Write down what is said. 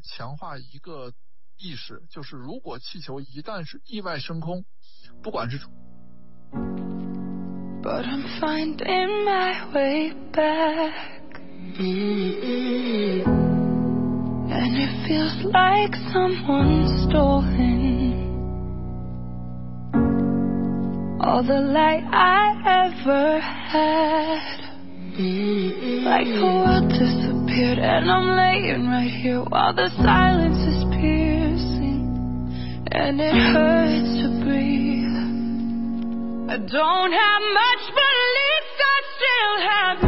强化一个意识，就是如果气球一旦是意外升空，不管是。disappeared And I'm laying right here while the silence is piercing And it hurts to breathe I don't have much but at least I still have